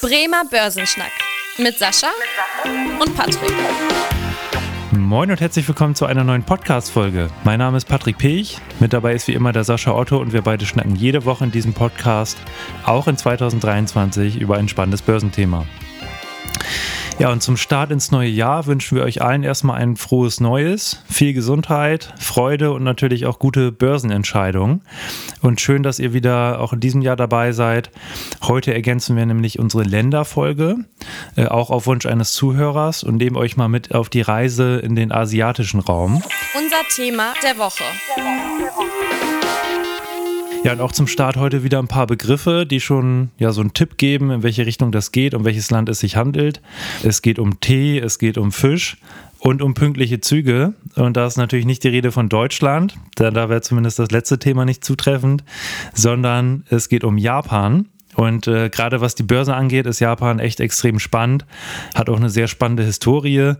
Bremer Börsenschnack mit Sascha und Patrick. Moin und herzlich willkommen zu einer neuen Podcast-Folge. Mein Name ist Patrick Pech, mit dabei ist wie immer der Sascha Otto und wir beide schnacken jede Woche in diesem Podcast, auch in 2023, über ein spannendes Börsenthema. Ja, und zum Start ins neue Jahr wünschen wir euch allen erstmal ein frohes Neues, viel Gesundheit, Freude und natürlich auch gute Börsenentscheidungen. Und schön, dass ihr wieder auch in diesem Jahr dabei seid. Heute ergänzen wir nämlich unsere Länderfolge, äh, auch auf Wunsch eines Zuhörers und nehmen euch mal mit auf die Reise in den asiatischen Raum. Unser Thema der Woche. Der Woche, der Woche. Ja, und auch zum Start heute wieder ein paar Begriffe, die schon ja so einen Tipp geben, in welche Richtung das geht, um welches Land es sich handelt. Es geht um Tee, es geht um Fisch und um pünktliche Züge. Und da ist natürlich nicht die Rede von Deutschland, da, da wäre zumindest das letzte Thema nicht zutreffend, sondern es geht um Japan. Und äh, gerade was die Börse angeht, ist Japan echt extrem spannend. Hat auch eine sehr spannende Historie.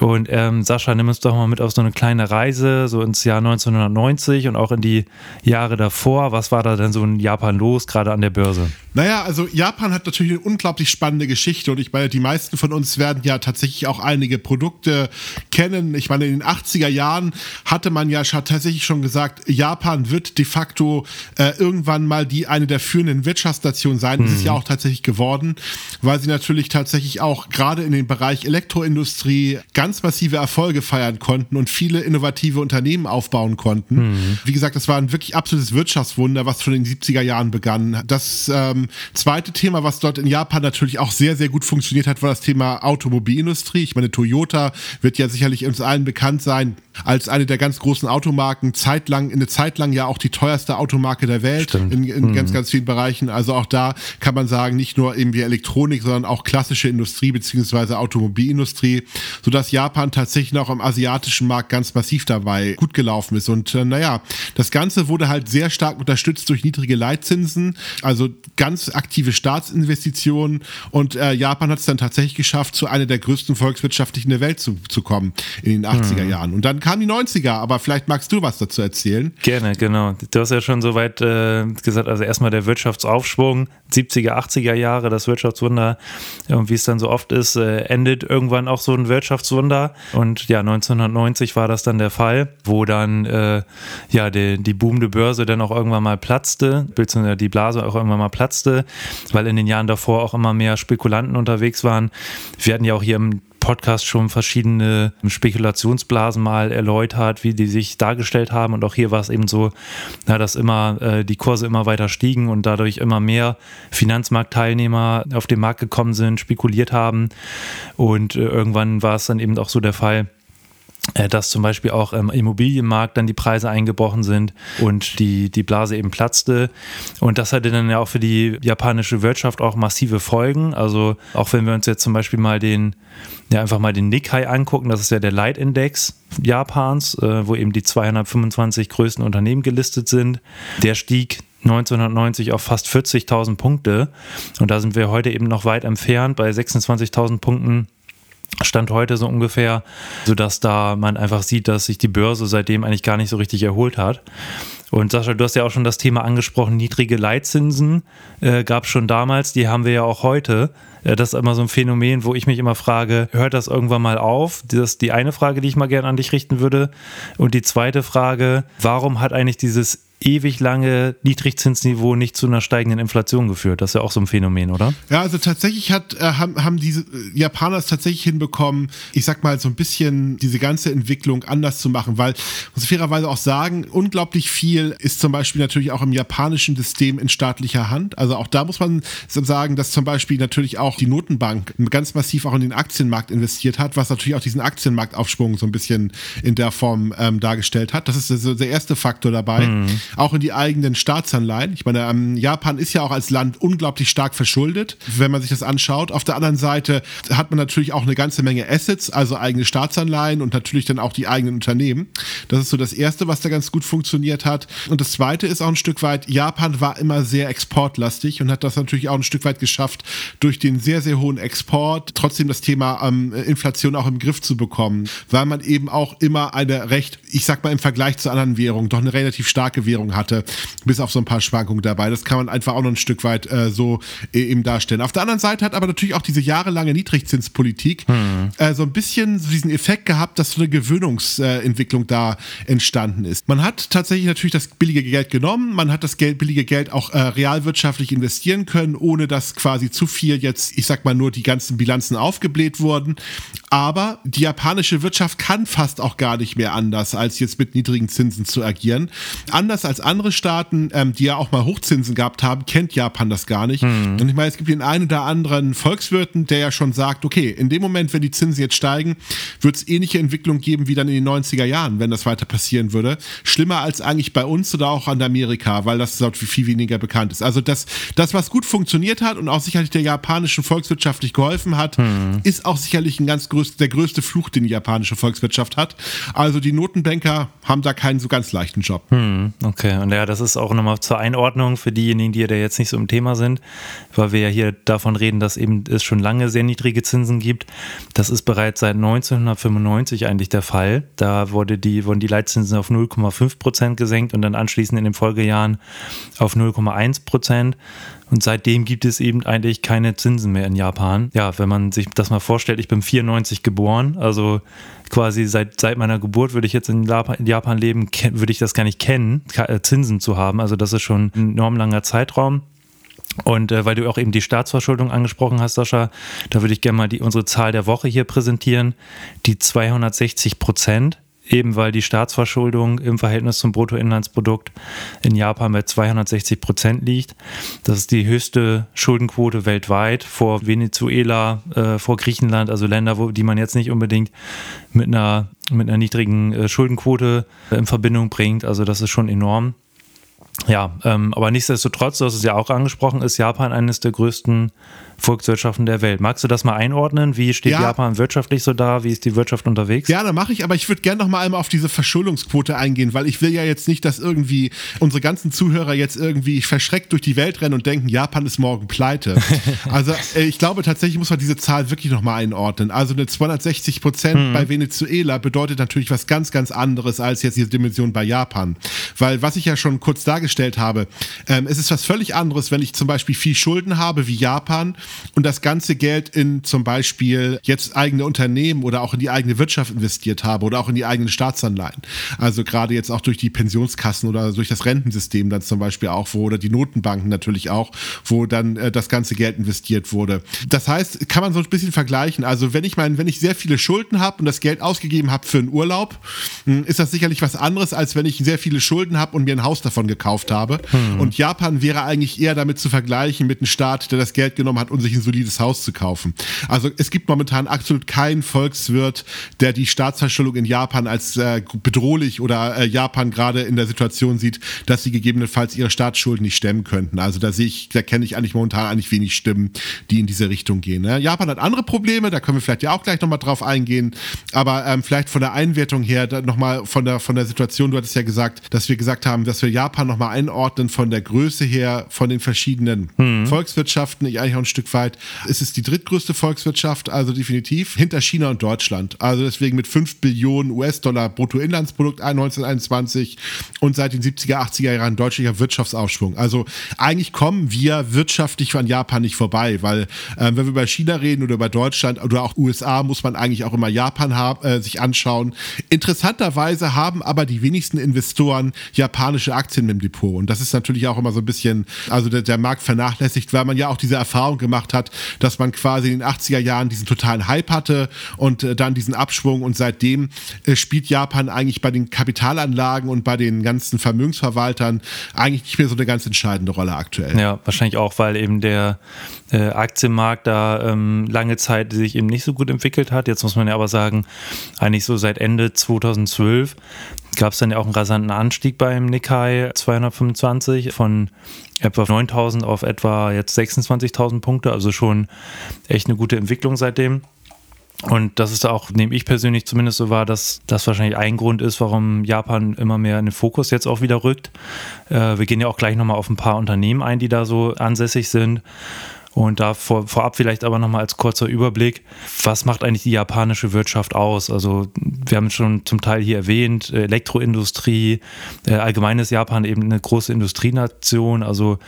Und ähm, Sascha, nimm uns doch mal mit auf so eine kleine Reise, so ins Jahr 1990 und auch in die Jahre davor. Was war da denn so in Japan los, gerade an der Börse? Naja, also Japan hat natürlich eine unglaublich spannende Geschichte und ich meine, die meisten von uns werden ja tatsächlich auch einige Produkte kennen. Ich meine, in den 80er Jahren hatte man ja tatsächlich schon gesagt, Japan wird de facto äh, irgendwann mal die eine der führenden Wirtschaftsnationen Innovation sein. Das ist ja mhm. auch tatsächlich geworden, weil sie natürlich tatsächlich auch gerade in dem Bereich Elektroindustrie ganz massive Erfolge feiern konnten und viele innovative Unternehmen aufbauen konnten. Mhm. Wie gesagt, das war ein wirklich absolutes Wirtschaftswunder, was schon in den 70er Jahren begann. Das ähm, zweite Thema, was dort in Japan natürlich auch sehr, sehr gut funktioniert hat, war das Thema Automobilindustrie. Ich meine, Toyota wird ja sicherlich uns allen bekannt sein als eine der ganz großen Automarken, zeitlang, in eine Zeit lang ja auch die teuerste Automarke der Welt Stimmt. in, in mhm. ganz, ganz vielen Bereichen. Also auch da kann man sagen, nicht nur irgendwie Elektronik, sondern auch klassische Industrie beziehungsweise Automobilindustrie, sodass Japan tatsächlich noch am asiatischen Markt ganz massiv dabei gut gelaufen ist. Und äh, naja, das Ganze wurde halt sehr stark unterstützt durch niedrige Leitzinsen, also ganz aktive Staatsinvestitionen und äh, Japan hat es dann tatsächlich geschafft, zu einer der größten Volkswirtschaftlichen der Welt zu, zu kommen in den 80er mhm. Jahren. Und dann kamen die 90er, aber vielleicht magst du was dazu erzählen. Gerne, genau. Du hast ja schon soweit äh, gesagt, also erstmal der Wirtschaftsaufschwung, 70er, 80er Jahre, das Wirtschaftswunder und wie es dann so oft ist, äh, endet irgendwann auch so ein Wirtschaftswunder und ja, 1990 war das dann der Fall, wo dann äh, ja die, die boomende Börse dann auch irgendwann mal platzte, beziehungsweise die Blase auch irgendwann mal platzte, weil in den Jahren davor auch immer mehr Spekulanten unterwegs waren. Wir hatten ja auch hier im Podcast schon verschiedene Spekulationsblasen mal erläutert, wie die sich dargestellt haben. Und auch hier war es eben so, na, dass immer äh, die Kurse immer weiter stiegen und dadurch immer mehr Finanzmarktteilnehmer auf den Markt gekommen sind, spekuliert haben. Und äh, irgendwann war es dann eben auch so der Fall, dass zum Beispiel auch im Immobilienmarkt dann die Preise eingebrochen sind und die, die Blase eben platzte. Und das hatte dann ja auch für die japanische Wirtschaft auch massive Folgen. Also auch wenn wir uns jetzt zum Beispiel mal den, ja einfach mal den Nikkei angucken, das ist ja der Leitindex Japans, äh, wo eben die 225 größten Unternehmen gelistet sind. Der stieg 1990 auf fast 40.000 Punkte. Und da sind wir heute eben noch weit entfernt bei 26.000 Punkten Stand heute so ungefähr, sodass da man einfach sieht, dass sich die Börse seitdem eigentlich gar nicht so richtig erholt hat. Und Sascha, du hast ja auch schon das Thema angesprochen, niedrige Leitzinsen äh, gab es schon damals, die haben wir ja auch heute. Äh, das ist immer so ein Phänomen, wo ich mich immer frage, hört das irgendwann mal auf? Das ist die eine Frage, die ich mal gerne an dich richten würde. Und die zweite Frage, warum hat eigentlich dieses ewig lange Niedrigzinsniveau nicht zu einer steigenden Inflation geführt. Das ist ja auch so ein Phänomen, oder? Ja, also tatsächlich hat, äh, haben, haben diese äh, Japaner es tatsächlich hinbekommen, ich sag mal, so ein bisschen diese ganze Entwicklung anders zu machen, weil, muss fairerweise auch sagen, unglaublich viel ist zum Beispiel natürlich auch im japanischen System in staatlicher Hand. Also auch da muss man sagen, dass zum Beispiel natürlich auch die Notenbank ganz massiv auch in den Aktienmarkt investiert hat, was natürlich auch diesen Aktienmarktaufschwung so ein bisschen in der Form ähm, dargestellt hat. Das ist so der erste Faktor dabei. Mhm auch in die eigenen Staatsanleihen. Ich meine, ähm, Japan ist ja auch als Land unglaublich stark verschuldet, wenn man sich das anschaut. Auf der anderen Seite hat man natürlich auch eine ganze Menge Assets, also eigene Staatsanleihen und natürlich dann auch die eigenen Unternehmen. Das ist so das Erste, was da ganz gut funktioniert hat. Und das Zweite ist auch ein Stück weit, Japan war immer sehr exportlastig und hat das natürlich auch ein Stück weit geschafft, durch den sehr, sehr hohen Export trotzdem das Thema ähm, Inflation auch im Griff zu bekommen, weil man eben auch immer eine recht, ich sag mal im Vergleich zu anderen Währungen, doch eine relativ starke Währung Währung hatte, bis auf so ein paar Schwankungen dabei. Das kann man einfach auch noch ein Stück weit äh, so äh, eben darstellen. Auf der anderen Seite hat aber natürlich auch diese jahrelange Niedrigzinspolitik hm. äh, so ein bisschen so diesen Effekt gehabt, dass so eine Gewöhnungsentwicklung da entstanden ist. Man hat tatsächlich natürlich das billige Geld genommen, man hat das Geld, billige Geld auch äh, realwirtschaftlich investieren können, ohne dass quasi zu viel jetzt, ich sag mal, nur die ganzen Bilanzen aufgebläht wurden. Aber die japanische Wirtschaft kann fast auch gar nicht mehr anders, als jetzt mit niedrigen Zinsen zu agieren. Anders als andere Staaten, ähm, die ja auch mal Hochzinsen gehabt haben, kennt Japan das gar nicht. Hm. Und ich meine, es gibt den einen oder anderen Volkswirten, der ja schon sagt, okay, in dem Moment, wenn die Zinsen jetzt steigen, wird es ähnliche Entwicklung geben wie dann in den 90er Jahren, wenn das weiter passieren würde. Schlimmer als eigentlich bei uns oder auch an Amerika, weil das dort viel weniger bekannt ist. Also das, das was gut funktioniert hat und auch sicherlich der japanischen Volkswirtschaftlich geholfen hat, hm. ist auch sicherlich ein ganz größ der größte Fluch, den die japanische Volkswirtschaft hat. Also die Notenbanker haben da keinen so ganz leichten Job. Hm. Okay, und ja, das ist auch nochmal zur Einordnung für diejenigen, die ja jetzt nicht so im Thema sind, weil wir ja hier davon reden, dass eben es schon lange sehr niedrige Zinsen gibt. Das ist bereits seit 1995 eigentlich der Fall. Da wurde die, wurden die Leitzinsen auf 0,5 Prozent gesenkt und dann anschließend in den Folgejahren auf 0,1 Prozent. Und seitdem gibt es eben eigentlich keine Zinsen mehr in Japan. Ja, wenn man sich das mal vorstellt, ich bin 94 geboren, also quasi seit, seit meiner Geburt würde ich jetzt in Japan leben, würde ich das gar nicht kennen, äh, Zinsen zu haben. Also das ist schon ein enorm langer Zeitraum. Und äh, weil du auch eben die Staatsverschuldung angesprochen hast, Sascha, da würde ich gerne mal die, unsere Zahl der Woche hier präsentieren. Die 260 Prozent eben weil die Staatsverschuldung im Verhältnis zum Bruttoinlandsprodukt in Japan bei 260 Prozent liegt. Das ist die höchste Schuldenquote weltweit vor Venezuela, äh, vor Griechenland, also Länder, wo, die man jetzt nicht unbedingt mit einer, mit einer niedrigen äh, Schuldenquote in Verbindung bringt. Also das ist schon enorm. Ja, ähm, aber nichtsdestotrotz, du hast es ja auch angesprochen, ist Japan eines der größten Volkswirtschaften der Welt. Magst du das mal einordnen? Wie steht ja. Japan wirtschaftlich so da? Wie ist die Wirtschaft unterwegs? Ja, da mache ich, aber ich würde gerne noch mal einmal auf diese Verschuldungsquote eingehen, weil ich will ja jetzt nicht, dass irgendwie unsere ganzen Zuhörer jetzt irgendwie verschreckt durch die Welt rennen und denken, Japan ist morgen pleite. also äh, ich glaube tatsächlich muss man diese Zahl wirklich noch mal einordnen. Also eine 260 Prozent hm. bei Venezuela bedeutet natürlich was ganz, ganz anderes als jetzt diese Dimension bei Japan. Weil was ich ja schon kurz dargestellt habe, ähm, es ist was völlig anderes, wenn ich zum Beispiel viel Schulden habe wie Japan und das ganze Geld in zum Beispiel jetzt eigene Unternehmen oder auch in die eigene Wirtschaft investiert habe oder auch in die eigenen Staatsanleihen. Also gerade jetzt auch durch die Pensionskassen oder durch das Rentensystem dann zum Beispiel auch, wo oder die Notenbanken natürlich auch, wo dann äh, das ganze Geld investiert wurde. Das heißt, kann man so ein bisschen vergleichen. Also wenn ich meine, wenn ich sehr viele Schulden habe und das Geld ausgegeben habe für einen Urlaub, hm, ist das sicherlich was anderes, als wenn ich sehr viele Schulden habe und mir ein Haus davon gekauft habe. Hm. Und Japan wäre eigentlich eher damit zu vergleichen mit einem Staat, der das Geld genommen hat und sich ein solides Haus zu kaufen. Also es gibt momentan absolut keinen Volkswirt, der die Staatsverschuldung in Japan als äh, bedrohlich oder äh, Japan gerade in der Situation sieht, dass sie gegebenenfalls ihre Staatsschulden nicht stemmen könnten. Also da sehe ich, da kenne ich eigentlich momentan eigentlich wenig Stimmen, die in diese Richtung gehen. Ne? Japan hat andere Probleme, da können wir vielleicht ja auch gleich nochmal drauf eingehen, aber ähm, vielleicht von der Einwertung her nochmal von der, von der Situation, du hattest ja gesagt, dass wir gesagt haben, dass wir Japan nochmal einordnen von der Größe her, von den verschiedenen hm. Volkswirtschaften, ich eigentlich auch ein Stück weit. Es ist die drittgrößte Volkswirtschaft, also definitiv, hinter China und Deutschland. Also deswegen mit 5 Billionen US-Dollar Bruttoinlandsprodukt 1921 und seit den 70er, 80er Jahren deutlicher Wirtschaftsaufschwung. Also eigentlich kommen wir wirtschaftlich von Japan nicht vorbei, weil äh, wenn wir über China reden oder über Deutschland oder auch USA, muss man eigentlich auch immer Japan äh, sich anschauen. Interessanterweise haben aber die wenigsten Investoren japanische Aktien im Depot. Und das ist natürlich auch immer so ein bisschen, also der, der Markt vernachlässigt, weil man ja auch diese Erfahrung gemacht hat, dass man quasi in den 80er Jahren diesen totalen Hype hatte und äh, dann diesen Abschwung und seitdem äh, spielt Japan eigentlich bei den Kapitalanlagen und bei den ganzen Vermögensverwaltern eigentlich nicht mehr so eine ganz entscheidende Rolle aktuell. Ja, wahrscheinlich auch, weil eben der äh, Aktienmarkt da ähm, lange Zeit sich eben nicht so gut entwickelt hat. Jetzt muss man ja aber sagen, eigentlich so seit Ende 2012 gab es dann ja auch einen rasanten Anstieg beim Nikkei 225 von etwa 9000 auf etwa jetzt 26.000 Punkte, also schon echt eine gute Entwicklung seitdem. Und das ist auch, nehme ich persönlich zumindest so wahr, dass das wahrscheinlich ein Grund ist, warum Japan immer mehr in den Fokus jetzt auch wieder rückt. Äh, wir gehen ja auch gleich nochmal auf ein paar Unternehmen ein, die da so ansässig sind. Und da vor, vorab vielleicht aber nochmal als kurzer Überblick, was macht eigentlich die japanische Wirtschaft aus? Also wir haben es schon zum Teil hier erwähnt, Elektroindustrie, äh, allgemein ist Japan eben eine große Industrienation, also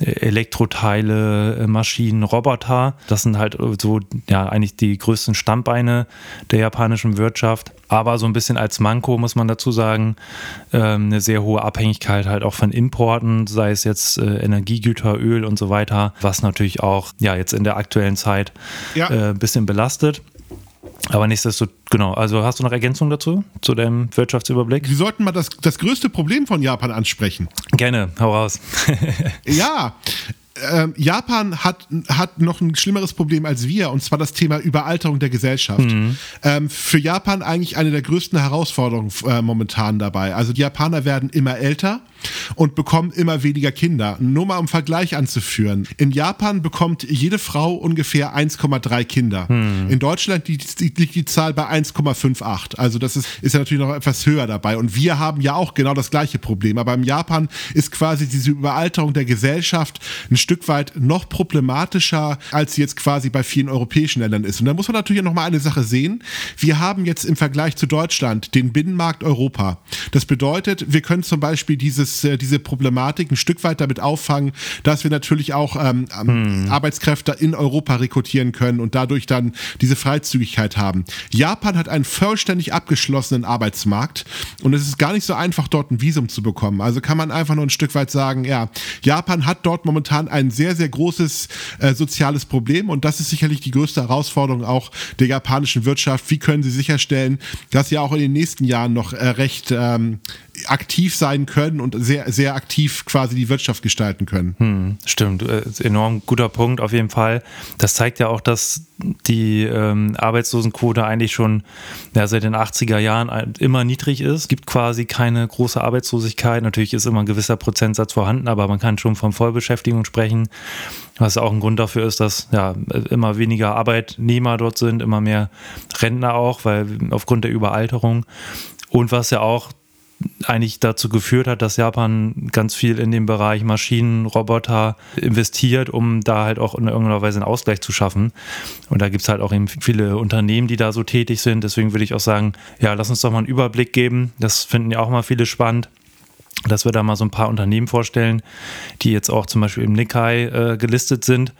äh, Elektroteile, äh, Maschinen, Roboter, das sind halt so ja eigentlich die größten Stammbeine der japanischen Wirtschaft. Aber so ein bisschen als Manko muss man dazu sagen, ähm, eine sehr hohe Abhängigkeit halt auch von Importen, sei es jetzt äh, Energiegüter, Öl und so weiter, was natürlich auch ja jetzt in der aktuellen Zeit ja. äh, ein bisschen belastet. Aber nichtsdestotrotz, genau. Also hast du noch Ergänzungen dazu, zu deinem Wirtschaftsüberblick? Wir sollten mal das, das größte Problem von Japan ansprechen. Gerne, hau raus. ja, ähm, Japan hat, hat noch ein schlimmeres Problem als wir, und zwar das Thema Überalterung der Gesellschaft. Mhm. Ähm, für Japan eigentlich eine der größten Herausforderungen äh, momentan dabei. Also die Japaner werden immer älter und bekommen immer weniger Kinder. Nur mal um Vergleich anzuführen. In Japan bekommt jede Frau ungefähr 1,3 Kinder. Mhm. In Deutschland liegt die, die, die Zahl bei 1,58. Also das ist, ist ja natürlich noch etwas höher dabei. Und wir haben ja auch genau das gleiche Problem. Aber in Japan ist quasi diese Überalterung der Gesellschaft ein Stück weit noch problematischer, als sie jetzt quasi bei vielen europäischen Ländern ist. Und da muss man natürlich noch mal eine Sache sehen. Wir haben jetzt im Vergleich zu Deutschland den Binnenmarkt Europa. Das bedeutet, wir können zum Beispiel dieses, äh, diese Problematik ein Stück weit damit auffangen, dass wir natürlich auch ähm, hm. Arbeitskräfte in Europa rekrutieren können und dadurch dann diese Freizügigkeit haben. Japan hat einen vollständig abgeschlossenen Arbeitsmarkt und es ist gar nicht so einfach, dort ein Visum zu bekommen. Also kann man einfach nur ein Stück weit sagen, ja, Japan hat dort momentan ein sehr, sehr großes äh, soziales Problem und das ist sicherlich die größte Herausforderung auch der japanischen Wirtschaft. Wie können sie sicherstellen, dass sie auch in den nächsten Jahren noch äh, recht ähm, aktiv sein können und sehr, sehr aktiv quasi die Wirtschaft gestalten können. Hm, stimmt, äh, enorm guter Punkt auf jeden Fall. Das zeigt ja auch, dass die ähm, Arbeitslosenquote eigentlich schon ja, seit den 80er Jahren immer niedrig ist. Es gibt quasi keine große Arbeitslosigkeit. Natürlich ist immer ein gewisser Prozentsatz vorhanden, aber man kann schon von Vollbeschäftigung sprechen. Was auch ein Grund dafür ist, dass ja immer weniger Arbeitnehmer dort sind, immer mehr Rentner auch, weil aufgrund der Überalterung. Und was ja auch eigentlich dazu geführt hat, dass Japan ganz viel in den Bereich Maschinen, Roboter investiert, um da halt auch in irgendeiner Weise einen Ausgleich zu schaffen. Und da gibt es halt auch eben viele Unternehmen, die da so tätig sind. Deswegen würde ich auch sagen, ja, lass uns doch mal einen Überblick geben. Das finden ja auch mal viele spannend dass wir da mal so ein paar Unternehmen vorstellen, die jetzt auch zum Beispiel im Nikkei äh, gelistet sind.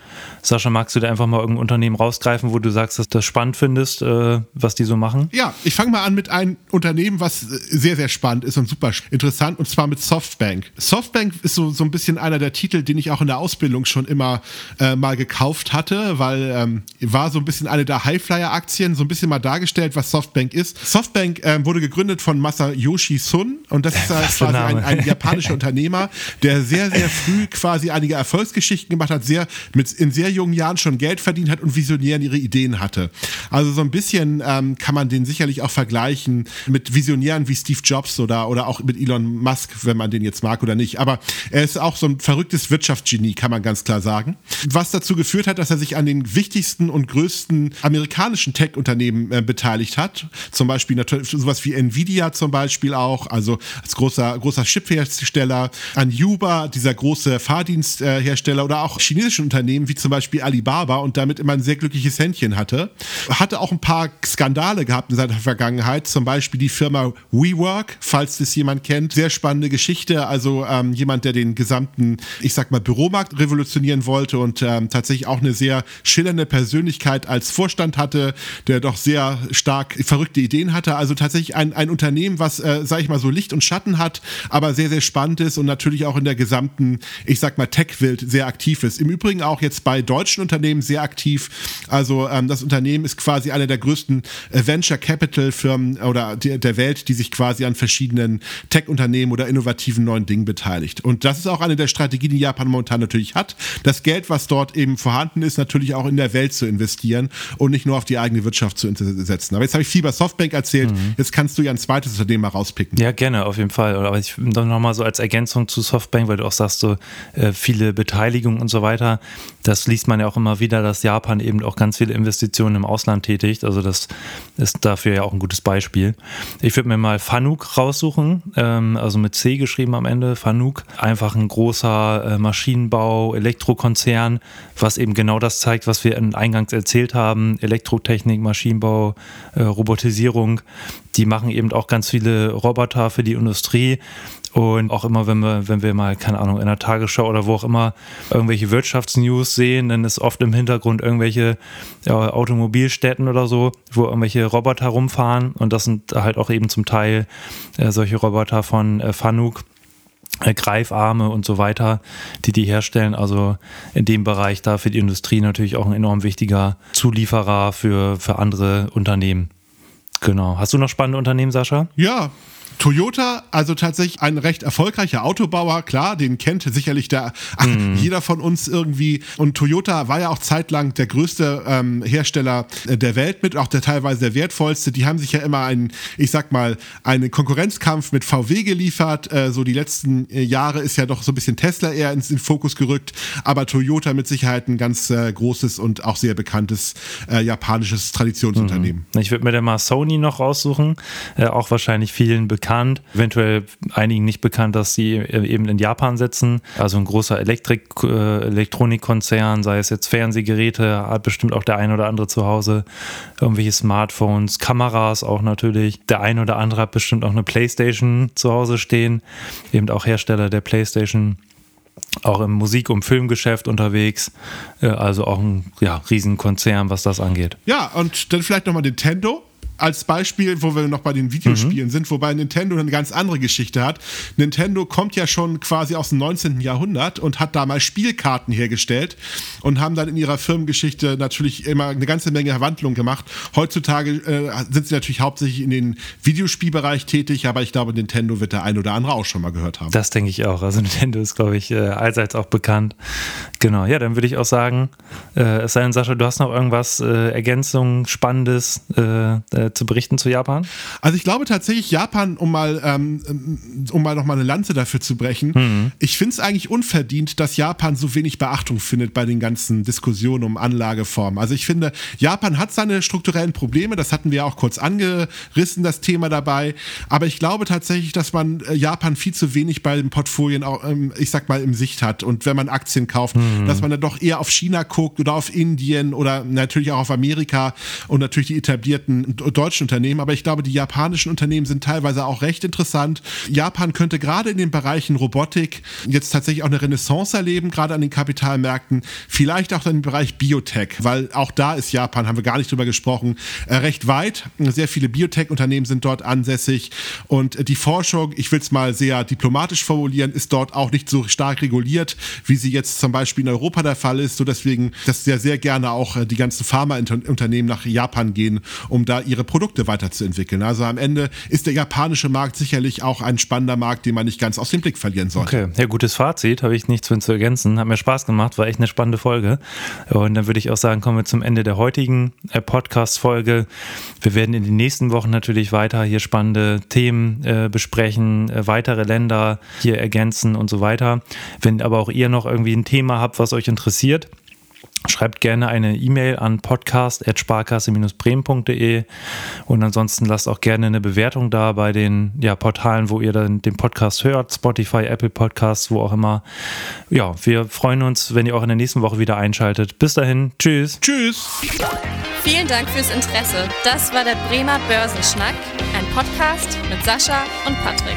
Sascha, magst du da einfach mal irgendein Unternehmen rausgreifen, wo du sagst, dass du das spannend findest, äh, was die so machen? Ja, ich fange mal an mit einem Unternehmen, was sehr, sehr spannend ist und super interessant, und zwar mit Softbank. Softbank ist so, so ein bisschen einer der Titel, den ich auch in der Ausbildung schon immer äh, mal gekauft hatte, weil ähm, war so ein bisschen eine der Highflyer-Aktien, so ein bisschen mal dargestellt, was Softbank ist. Softbank ähm, wurde gegründet von Masayoshi Sun und das ist äh, quasi ein, ein japanischer Unternehmer, der sehr, sehr früh quasi einige Erfolgsgeschichten gemacht hat, sehr mit in sehr jungen Jahren schon Geld verdient hat und visionär ihre Ideen hatte. Also so ein bisschen ähm, kann man den sicherlich auch vergleichen mit Visionären wie Steve Jobs oder, oder auch mit Elon Musk, wenn man den jetzt mag oder nicht. Aber er ist auch so ein verrücktes Wirtschaftsgenie, kann man ganz klar sagen. Was dazu geführt hat, dass er sich an den wichtigsten und größten amerikanischen Tech-Unternehmen äh, beteiligt hat. Zum Beispiel natürlich sowas wie Nvidia zum Beispiel auch, also als großer, großer Chiphersteller, an Yuba, dieser große Fahrdiensthersteller oder auch chinesische Unternehmen wie zum Beispiel Alibaba und damit immer ein sehr glückliches Händchen hatte. Hatte auch ein paar Skandale gehabt in seiner Vergangenheit, zum Beispiel die Firma WeWork, falls das jemand kennt. Sehr spannende Geschichte, also ähm, jemand, der den gesamten, ich sag mal, Büromarkt revolutionieren wollte und ähm, tatsächlich auch eine sehr schillernde Persönlichkeit als Vorstand hatte, der doch sehr stark verrückte Ideen hatte. Also tatsächlich ein, ein Unternehmen, was, äh, sag ich mal, so Licht und Schatten hat, aber sehr sehr, sehr spannend ist und natürlich auch in der gesamten, ich sag mal, Tech-Welt sehr aktiv ist. Im Übrigen auch jetzt bei deutschen Unternehmen sehr aktiv. Also ähm, das Unternehmen ist quasi einer der größten äh, Venture Capital Firmen oder der, der Welt, die sich quasi an verschiedenen Tech-Unternehmen oder innovativen neuen Dingen beteiligt. Und das ist auch eine der Strategien, die Japan momentan natürlich hat. Das Geld, was dort eben vorhanden ist, natürlich auch in der Welt zu investieren und nicht nur auf die eigene Wirtschaft zu setzen. Aber jetzt habe ich viel über Softbank erzählt. Mhm. Jetzt kannst du ja ein zweites Unternehmen mal rauspicken. Ja, gerne, auf jeden Fall. Aber ich dann nochmal so als Ergänzung zu Softbank, weil du auch sagst, so äh, viele Beteiligungen und so weiter. Das liest man ja auch immer wieder, dass Japan eben auch ganz viele Investitionen im Ausland tätigt. Also das ist dafür ja auch ein gutes Beispiel. Ich würde mir mal Fanuc raussuchen, ähm, also mit C geschrieben am Ende, Fanuc. Einfach ein großer äh, Maschinenbau, Elektrokonzern, was eben genau das zeigt, was wir eingangs erzählt haben. Elektrotechnik, Maschinenbau, äh, Robotisierung. Die machen eben auch ganz viele Roboter für die Industrie. Und auch immer, wenn wir, wenn wir mal, keine Ahnung, in der Tagesschau oder wo auch immer irgendwelche Wirtschaftsnews sehen, dann ist oft im Hintergrund irgendwelche ja, Automobilstätten oder so, wo irgendwelche Roboter rumfahren. Und das sind halt auch eben zum Teil äh, solche Roboter von äh, Fanuc. Äh, Greifarme und so weiter, die die herstellen. Also in dem Bereich da für die Industrie natürlich auch ein enorm wichtiger Zulieferer für, für andere Unternehmen. Genau. Hast du noch spannende Unternehmen, Sascha? Ja, Toyota, also tatsächlich ein recht erfolgreicher Autobauer, klar, den kennt sicherlich der, mm. jeder von uns irgendwie. Und Toyota war ja auch zeitlang der größte ähm, Hersteller äh, der Welt mit, auch der teilweise der wertvollste. Die haben sich ja immer einen, ich sag mal, einen Konkurrenzkampf mit VW geliefert. Äh, so die letzten äh, Jahre ist ja doch so ein bisschen Tesla eher ins, in den Fokus gerückt, aber Toyota mit Sicherheit ein ganz äh, großes und auch sehr bekanntes äh, japanisches Traditionsunternehmen. Mm. Ich würde mir da mal Sony noch raussuchen, äh, auch wahrscheinlich vielen bekannt bekannt, eventuell einigen nicht bekannt, dass sie eben in Japan sitzen. Also ein großer Elektrik, äh, Elektronikkonzern, sei es jetzt Fernsehgeräte, hat bestimmt auch der ein oder andere zu Hause, irgendwelche Smartphones, Kameras auch natürlich. Der ein oder andere hat bestimmt auch eine Playstation zu Hause stehen, eben auch Hersteller der Playstation auch im Musik- und Filmgeschäft unterwegs. Äh, also auch ein ja, Riesenkonzern, was das angeht. Ja, und dann vielleicht nochmal Nintendo als Beispiel, wo wir noch bei den Videospielen mhm. sind, wobei Nintendo eine ganz andere Geschichte hat. Nintendo kommt ja schon quasi aus dem 19. Jahrhundert und hat damals Spielkarten hergestellt und haben dann in ihrer Firmengeschichte natürlich immer eine ganze Menge Verwandlungen gemacht. Heutzutage äh, sind sie natürlich hauptsächlich in den Videospielbereich tätig, aber ich glaube, Nintendo wird der ein oder andere auch schon mal gehört haben. Das denke ich auch. Also Nintendo ist, glaube ich, äh, allseits auch bekannt. Genau, ja, dann würde ich auch sagen, äh, es sei denn, Sascha, du hast noch irgendwas, äh, Ergänzungen, Spannendes, äh, äh, zu berichten zu Japan? Also ich glaube tatsächlich, Japan, um mal, ähm, um mal noch mal eine Lanze dafür zu brechen, mhm. ich finde es eigentlich unverdient, dass Japan so wenig Beachtung findet bei den ganzen Diskussionen um Anlageformen. Also ich finde, Japan hat seine strukturellen Probleme, das hatten wir auch kurz angerissen, das Thema dabei. Aber ich glaube tatsächlich, dass man äh, Japan viel zu wenig bei den Portfolien auch, ähm, ich sag mal, im Sicht hat. Und wenn man Aktien kauft, mhm. dass man dann doch eher auf China guckt oder auf Indien oder natürlich auch auf Amerika und natürlich die etablierten deutschen Unternehmen, aber ich glaube, die japanischen Unternehmen sind teilweise auch recht interessant. Japan könnte gerade in den Bereichen Robotik jetzt tatsächlich auch eine Renaissance erleben, gerade an den Kapitalmärkten, vielleicht auch im Bereich Biotech, weil auch da ist Japan, haben wir gar nicht drüber gesprochen, äh, recht weit. Sehr viele Biotech-Unternehmen sind dort ansässig und die Forschung, ich will es mal sehr diplomatisch formulieren, ist dort auch nicht so stark reguliert, wie sie jetzt zum Beispiel in Europa der Fall ist, so deswegen, dass sehr, sehr gerne auch äh, die ganzen Pharmaunternehmen nach Japan gehen, um da ihre Produkte weiterzuentwickeln. Also am Ende ist der japanische Markt sicherlich auch ein spannender Markt, den man nicht ganz aus dem Blick verlieren sollte. Okay, ja, gutes Fazit, habe ich nichts zu ergänzen. Hat mir Spaß gemacht, war echt eine spannende Folge. Und dann würde ich auch sagen, kommen wir zum Ende der heutigen äh, Podcast-Folge. Wir werden in den nächsten Wochen natürlich weiter hier spannende Themen äh, besprechen, äh, weitere Länder hier ergänzen und so weiter. Wenn aber auch ihr noch irgendwie ein Thema habt, was euch interessiert, Schreibt gerne eine E-Mail an podcast.sparkasse-bremen.de und ansonsten lasst auch gerne eine Bewertung da bei den ja, Portalen, wo ihr dann den Podcast hört, Spotify, Apple Podcasts, wo auch immer. Ja, wir freuen uns, wenn ihr auch in der nächsten Woche wieder einschaltet. Bis dahin, tschüss. Tschüss. Vielen Dank fürs Interesse. Das war der Bremer Börsenschnack, ein Podcast mit Sascha und Patrick.